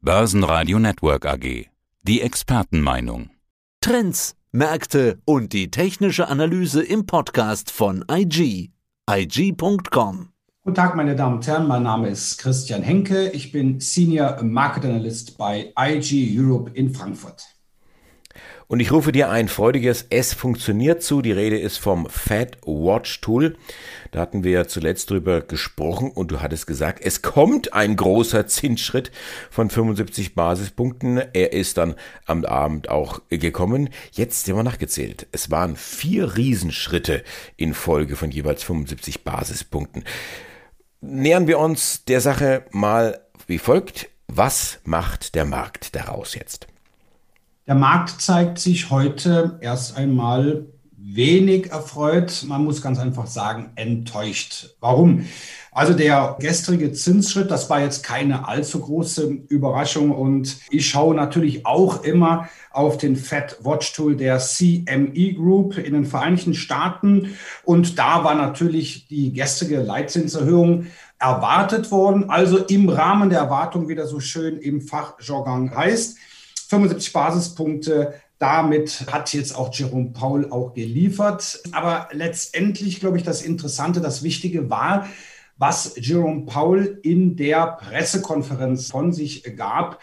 Börsenradio Network AG. Die Expertenmeinung. Trends, Märkte und die technische Analyse im Podcast von IG. IG.com. Guten Tag, meine Damen und Herren. Mein Name ist Christian Henke. Ich bin Senior Market Analyst bei IG Europe in Frankfurt. Und ich rufe dir ein freudiges Es funktioniert zu. Die Rede ist vom Fed Watch Tool. Da hatten wir zuletzt drüber gesprochen und du hattest gesagt, es kommt ein großer Zinsschritt von 75 Basispunkten. Er ist dann am Abend auch gekommen. Jetzt sind wir nachgezählt. Es waren vier Riesenschritte in Folge von jeweils 75 Basispunkten. Nähern wir uns der Sache mal wie folgt. Was macht der Markt daraus jetzt? Der Markt zeigt sich heute erst einmal wenig erfreut. Man muss ganz einfach sagen, enttäuscht. Warum? Also der gestrige Zinsschritt, das war jetzt keine allzu große Überraschung und ich schaue natürlich auch immer auf den Fed Watch Tool der CME Group in den Vereinigten Staaten und da war natürlich die gestrige Leitzinserhöhung erwartet worden, also im Rahmen der Erwartung, wie das so schön im Fachjargon heißt. 75 Basispunkte. Damit hat jetzt auch Jerome Paul auch geliefert. Aber letztendlich, glaube ich, das Interessante, das Wichtige war, was Jerome Paul in der Pressekonferenz von sich gab.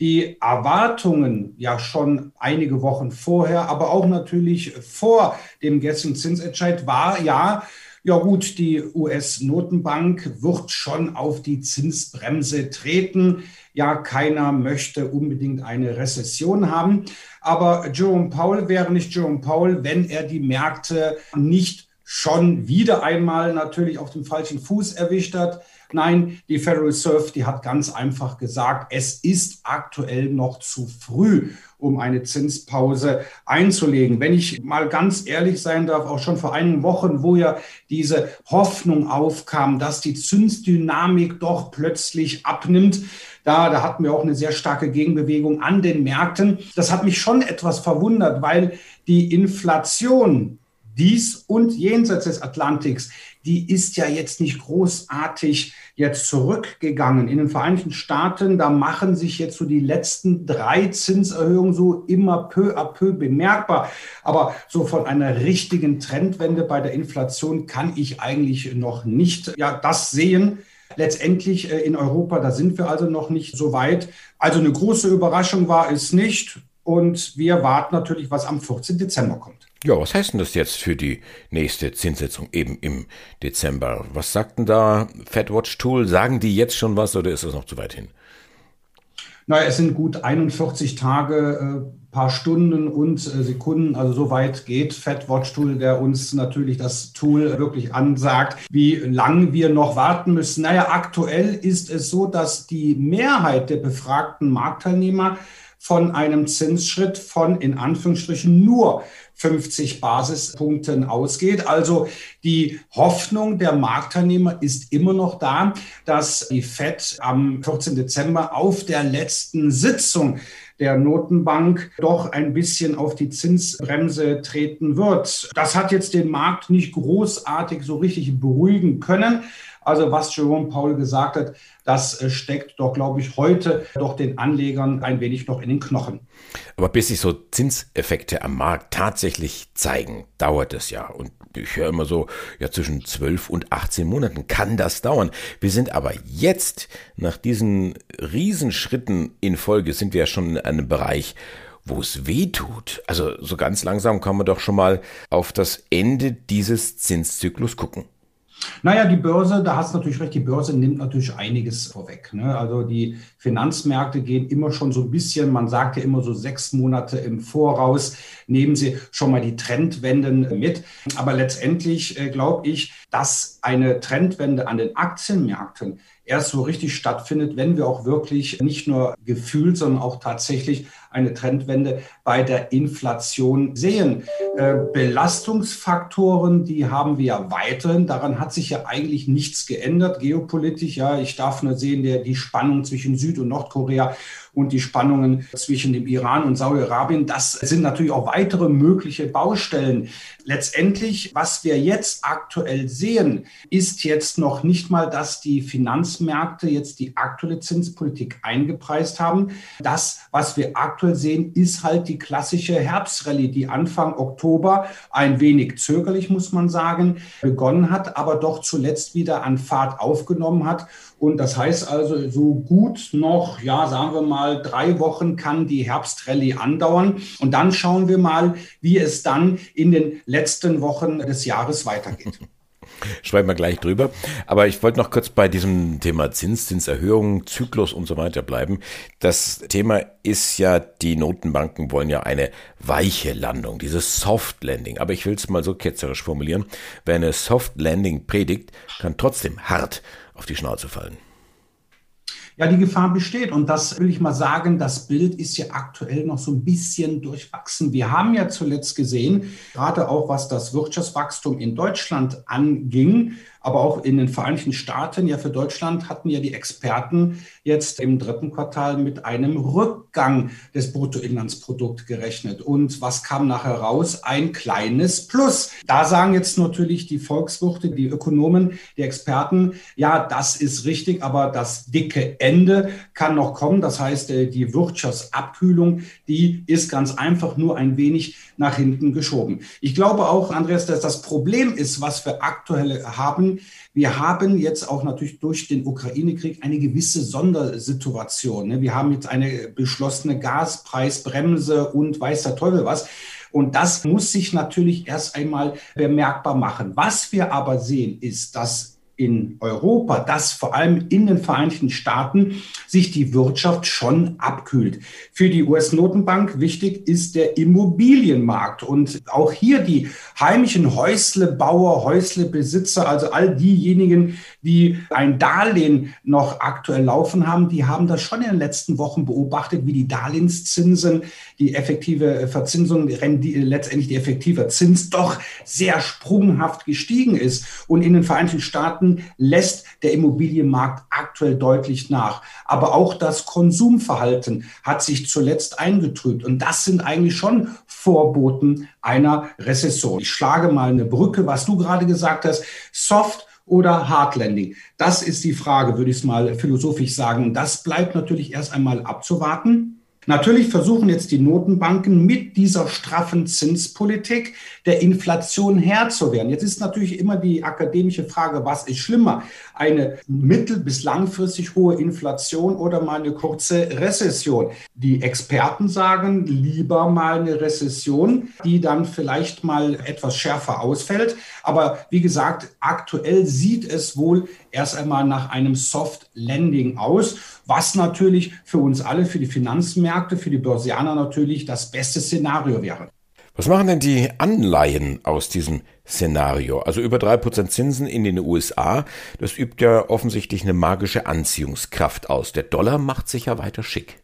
Die Erwartungen ja schon einige Wochen vorher, aber auch natürlich vor dem gestrigen Zinsentscheid war ja, ja gut, die US-Notenbank wird schon auf die Zinsbremse treten. Ja, keiner möchte unbedingt eine Rezession haben. Aber Jerome Powell wäre nicht Jerome Powell, wenn er die Märkte nicht schon wieder einmal natürlich auf dem falschen Fuß erwischt hat. Nein, die Federal Reserve, die hat ganz einfach gesagt, es ist aktuell noch zu früh, um eine Zinspause einzulegen. Wenn ich mal ganz ehrlich sein darf, auch schon vor einigen Wochen, wo ja diese Hoffnung aufkam, dass die Zinsdynamik doch plötzlich abnimmt, da, da hatten wir auch eine sehr starke Gegenbewegung an den Märkten. Das hat mich schon etwas verwundert, weil die Inflation dies und jenseits des Atlantiks, die ist ja jetzt nicht großartig jetzt zurückgegangen. In den Vereinigten Staaten, da machen sich jetzt so die letzten drei Zinserhöhungen so immer peu à peu bemerkbar. Aber so von einer richtigen Trendwende bei der Inflation kann ich eigentlich noch nicht ja, das sehen. Letztendlich äh, in Europa, da sind wir also noch nicht so weit. Also eine große Überraschung war es nicht. Und wir warten natürlich, was am 14. Dezember kommt. Ja, was heißt denn das jetzt für die nächste Zinssitzung eben im Dezember? Was sagt denn da FedWatch Tool? Sagen die jetzt schon was oder ist das noch zu weit hin? Naja, es sind gut 41 Tage, äh, paar Stunden und äh, Sekunden. Also so weit geht FedWatch Tool, der uns natürlich das Tool wirklich ansagt, wie lang wir noch warten müssen. Naja, aktuell ist es so, dass die Mehrheit der befragten Marktteilnehmer von einem Zinsschritt von in Anführungsstrichen nur 50 Basispunkten ausgeht. Also die Hoffnung der Marktteilnehmer ist immer noch da, dass die FED am 14. Dezember auf der letzten Sitzung der Notenbank doch ein bisschen auf die Zinsbremse treten wird. Das hat jetzt den Markt nicht großartig so richtig beruhigen können. Also was Jerome Paul gesagt hat, das äh, steckt doch, glaube ich, heute doch den Anlegern ein wenig noch in den Knochen. Aber bis sich so Zinseffekte am Markt tatsächlich zeigen, dauert es ja. Und ich höre immer so, ja, zwischen 12 und 18 Monaten kann das dauern. Wir sind aber jetzt, nach diesen Riesenschritten in Folge, sind wir ja schon in einem Bereich, wo es weh tut. Also so ganz langsam kann man doch schon mal auf das Ende dieses Zinszyklus gucken. Naja, die Börse, da hast du natürlich recht, die Börse nimmt natürlich einiges vorweg. Ne? Also die Finanzmärkte gehen immer schon so ein bisschen, man sagt ja immer so sechs Monate im Voraus, nehmen sie schon mal die Trendwenden mit. Aber letztendlich äh, glaube ich, dass eine Trendwende an den Aktienmärkten erst so richtig stattfindet, wenn wir auch wirklich nicht nur gefühlt, sondern auch tatsächlich eine Trendwende bei der Inflation sehen. Äh, Belastungsfaktoren, die haben wir ja weiterhin. Daran hat sich ja eigentlich nichts geändert, geopolitisch. Ja, ich darf nur sehen, der, die Spannung zwischen Süd- und Nordkorea und die Spannungen zwischen dem Iran und Saudi-Arabien. Das sind natürlich auch weitere mögliche Baustellen. Letztendlich, was wir jetzt aktuell sehen, ist jetzt noch nicht mal, dass die Finanzmärkte jetzt die aktuelle Zinspolitik eingepreist haben. Das, was wir aktuell sehen, ist halt die klassische Herbstrallye, die Anfang Oktober ein wenig zögerlich, muss man sagen, begonnen hat, aber doch zuletzt wieder an Fahrt aufgenommen hat. Und das heißt also, so gut noch, ja, sagen wir mal, drei Wochen kann die Herbstrallye andauern. Und dann schauen wir mal, wie es dann in den letzten Wochen des Jahres weitergeht. Schreiben wir gleich drüber. Aber ich wollte noch kurz bei diesem Thema Zins, Zinserhöhung, Zyklus und so weiter bleiben. Das Thema ist ja, die Notenbanken wollen ja eine weiche Landung, dieses Soft Landing. Aber ich will es mal so ketzerisch formulieren. Wer eine Soft Landing predigt, kann trotzdem hart auf die Schnauze fallen. Ja, die Gefahr besteht. Und das will ich mal sagen, das Bild ist ja aktuell noch so ein bisschen durchwachsen. Wir haben ja zuletzt gesehen, gerade auch was das Wirtschaftswachstum in Deutschland anging, aber auch in den Vereinigten Staaten, ja für Deutschland hatten ja die Experten jetzt im dritten Quartal mit einem Rückgang des Bruttoinlandsprodukts gerechnet. Und was kam nachher raus? Ein kleines Plus. Da sagen jetzt natürlich die Volkswirte, die Ökonomen, die Experten, ja, das ist richtig, aber das dicke Ende kann noch kommen. Das heißt, äh, die Wirtschaftsabkühlung, die ist ganz einfach nur ein wenig nach hinten geschoben. Ich glaube auch, Andreas, dass das Problem ist, was wir aktuell haben. Wir haben jetzt auch natürlich durch den Ukraine-Krieg eine gewisse Sondersituation. Ne? Wir haben jetzt eine beschlossene Gaspreisbremse und weiß der Teufel was. Und das muss sich natürlich erst einmal bemerkbar machen. Was wir aber sehen, ist, dass in Europa, dass vor allem in den Vereinigten Staaten sich die Wirtschaft schon abkühlt. Für die US-Notenbank wichtig ist der Immobilienmarkt und auch hier die heimischen Häuslebauer, Häuslebesitzer, also all diejenigen, die ein Darlehen noch aktuell laufen haben, die haben das schon in den letzten Wochen beobachtet, wie die Darlehenszinsen, die effektive Verzinsung, letztendlich die effektive Zins doch sehr sprunghaft gestiegen ist. Und in den Vereinigten Staaten Monaten lässt der Immobilienmarkt aktuell deutlich nach. Aber auch das Konsumverhalten hat sich zuletzt eingetrübt. Und das sind eigentlich schon Vorboten einer Rezession. Ich schlage mal eine Brücke, was du gerade gesagt hast. Soft oder Hard Landing? Das ist die Frage, würde ich es mal philosophisch sagen. Das bleibt natürlich erst einmal abzuwarten. Natürlich versuchen jetzt die Notenbanken mit dieser straffen Zinspolitik der Inflation Herr zu werden. Jetzt ist natürlich immer die akademische Frage, was ist schlimmer? Eine mittel- bis langfristig hohe Inflation oder mal eine kurze Rezession? Die Experten sagen lieber mal eine Rezession, die dann vielleicht mal etwas schärfer ausfällt. Aber wie gesagt, aktuell sieht es wohl erst einmal nach einem Soft Landing aus, was natürlich für uns alle, für die Finanzmärkte, für die Börsianer natürlich das beste Szenario wäre. Was machen denn die Anleihen aus diesem Szenario? Also über drei Prozent Zinsen in den USA, das übt ja offensichtlich eine magische Anziehungskraft aus. Der Dollar macht sich ja weiter schick.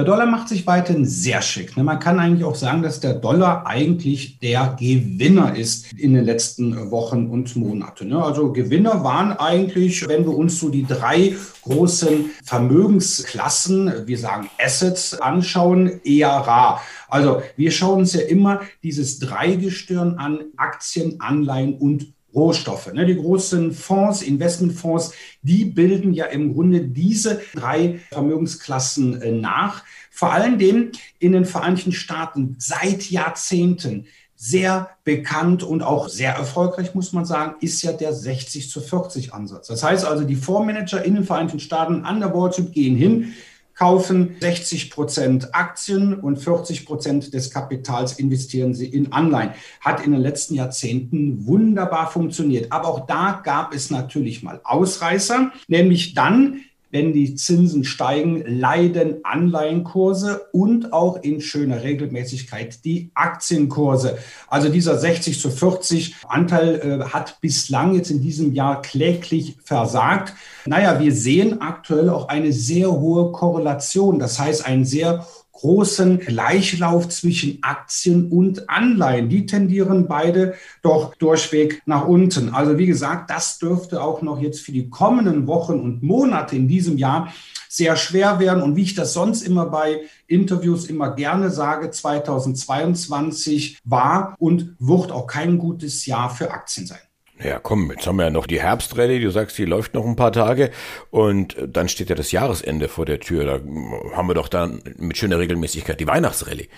Der Dollar macht sich weiterhin sehr schick. Ne? Man kann eigentlich auch sagen, dass der Dollar eigentlich der Gewinner ist in den letzten Wochen und Monaten. Ne? Also Gewinner waren eigentlich, wenn wir uns so die drei großen Vermögensklassen, wir sagen Assets, anschauen, eher rar. Also wir schauen uns ja immer dieses Dreigestirn an, Aktien, Anleihen und Rohstoffe. Ne? Die großen Fonds, Investmentfonds, die bilden ja im Grunde diese drei Vermögensklassen äh, nach. Vor allen Dingen in den Vereinigten Staaten seit Jahrzehnten sehr bekannt und auch sehr erfolgreich, muss man sagen, ist ja der 60 zu 40 Ansatz. Das heißt also, die Fondsmanager in den Vereinigten Staaten an der Wall Street gehen hin, kaufen 60 Prozent Aktien und 40 Prozent des Kapitals investieren sie in Anleihen. Hat in den letzten Jahrzehnten wunderbar funktioniert. Aber auch da gab es natürlich mal Ausreißer, nämlich dann, wenn die Zinsen steigen, leiden Anleihenkurse und auch in schöner Regelmäßigkeit die Aktienkurse. Also dieser 60 zu 40 Anteil äh, hat bislang jetzt in diesem Jahr kläglich versagt. Naja, wir sehen aktuell auch eine sehr hohe Korrelation, das heißt einen sehr großen Gleichlauf zwischen Aktien und Anleihen. Die tendieren beide doch durchweg nach unten. Also wie gesagt, das dürfte auch noch jetzt für die kommenden Wochen und Monate in diesem Jahr sehr schwer werden. Und wie ich das sonst immer bei Interviews immer gerne sage, 2022 war und wird auch kein gutes Jahr für Aktien sein. Ja, komm, jetzt haben wir ja noch die Herbstrallye, du sagst, die läuft noch ein paar Tage und dann steht ja das Jahresende vor der Tür. Da haben wir doch dann mit schöner Regelmäßigkeit die Weihnachtsrallye.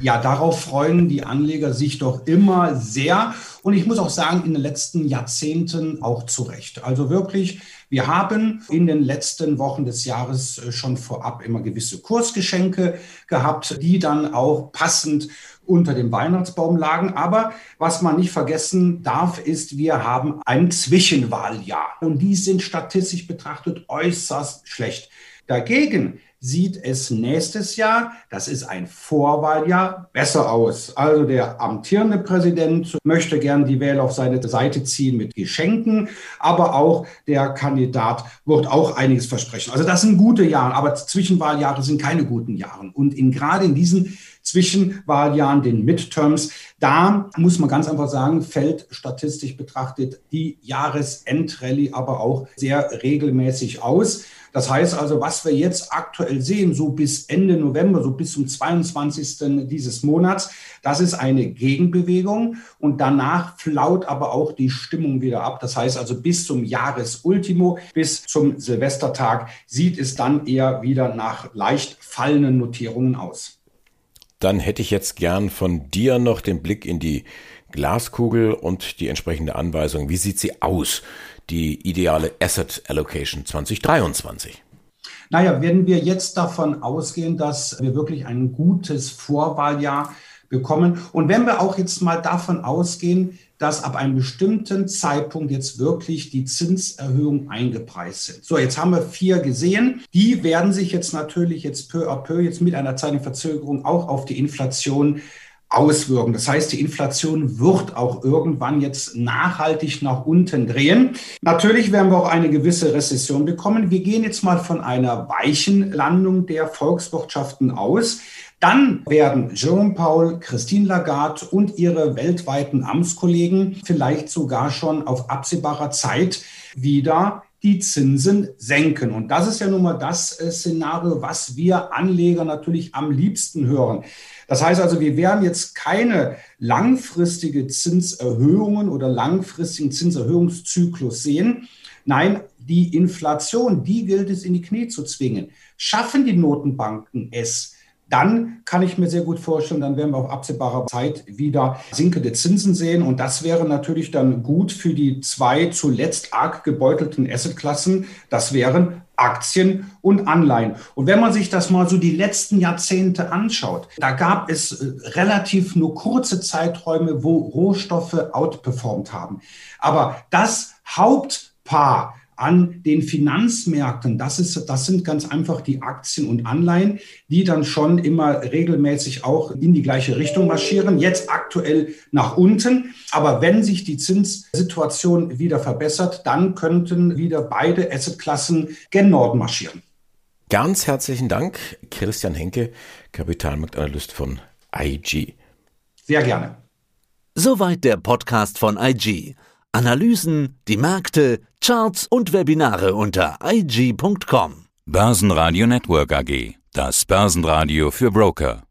Ja, darauf freuen die Anleger sich doch immer sehr. Und ich muss auch sagen, in den letzten Jahrzehnten auch zu Recht. Also wirklich, wir haben in den letzten Wochen des Jahres äh, schon vorab immer gewisse Kursgeschenke gehabt, die dann auch passend unter dem Weihnachtsbaum lagen. Aber was man nicht vergessen darf, ist, wir haben ein Zwischenwahljahr. Und die sind statistisch betrachtet äußerst schlecht. Dagegen sieht es nächstes Jahr, das ist ein Vorwahljahr, besser aus. Also der amtierende Präsident möchte gern die Wähler auf seine Seite ziehen mit Geschenken, aber auch der Kandidat wird auch einiges versprechen. Also das sind gute Jahre, aber Zwischenwahljahre sind keine guten Jahre. Und in, gerade in diesen Zwischenwahljahren, den Midterms, da muss man ganz einfach sagen, fällt statistisch betrachtet die Jahresendrallye aber auch sehr regelmäßig aus. Das heißt also, was wir jetzt aktuell sehen, so bis Ende November, so bis zum 22. dieses Monats, das ist eine Gegenbewegung und danach flaut aber auch die Stimmung wieder ab. Das heißt also, bis zum Jahresultimo, bis zum Silvestertag sieht es dann eher wieder nach leicht fallenden Notierungen aus. Dann hätte ich jetzt gern von dir noch den Blick in die Glaskugel und die entsprechende Anweisung. Wie sieht sie aus? die ideale Asset Allocation 2023? Naja, wenn wir jetzt davon ausgehen, dass wir wirklich ein gutes Vorwahljahr bekommen und wenn wir auch jetzt mal davon ausgehen, dass ab einem bestimmten Zeitpunkt jetzt wirklich die Zinserhöhungen eingepreist sind. So, jetzt haben wir vier gesehen. Die werden sich jetzt natürlich jetzt peu à peu, jetzt mit einer zeitlichen Verzögerung auch auf die Inflation auswirken. Das heißt, die Inflation wird auch irgendwann jetzt nachhaltig nach unten drehen. Natürlich werden wir auch eine gewisse Rezession bekommen. Wir gehen jetzt mal von einer weichen Landung der Volkswirtschaften aus. Dann werden Jerome Powell, Christine Lagarde und ihre weltweiten Amtskollegen vielleicht sogar schon auf absehbarer Zeit wieder die Zinsen senken. Und das ist ja nun mal das äh, Szenario, was wir Anleger natürlich am liebsten hören. Das heißt also, wir werden jetzt keine langfristige Zinserhöhungen oder langfristigen Zinserhöhungszyklus sehen. Nein, die Inflation, die gilt es in die Knie zu zwingen. Schaffen die Notenbanken es, dann kann ich mir sehr gut vorstellen, dann werden wir auf absehbarer Zeit wieder sinkende Zinsen sehen. Und das wäre natürlich dann gut für die zwei zuletzt arg gebeutelten Assetklassen. Das wären Aktien und Anleihen. Und wenn man sich das mal so die letzten Jahrzehnte anschaut, da gab es äh, relativ nur kurze Zeiträume, wo Rohstoffe outperformt haben. Aber das Hauptpaar an den Finanzmärkten. Das, ist, das sind ganz einfach die Aktien und Anleihen, die dann schon immer regelmäßig auch in die gleiche Richtung marschieren. Jetzt aktuell nach unten. Aber wenn sich die Zinssituation wieder verbessert, dann könnten wieder beide Assetklassen gen Norden marschieren. Ganz herzlichen Dank, Christian Henke, Kapitalmarktanalyst von IG. Sehr gerne. Soweit der Podcast von IG. Analysen, die Märkte, Charts und Webinare unter IG.com. Börsenradio Network AG. Das Börsenradio für Broker.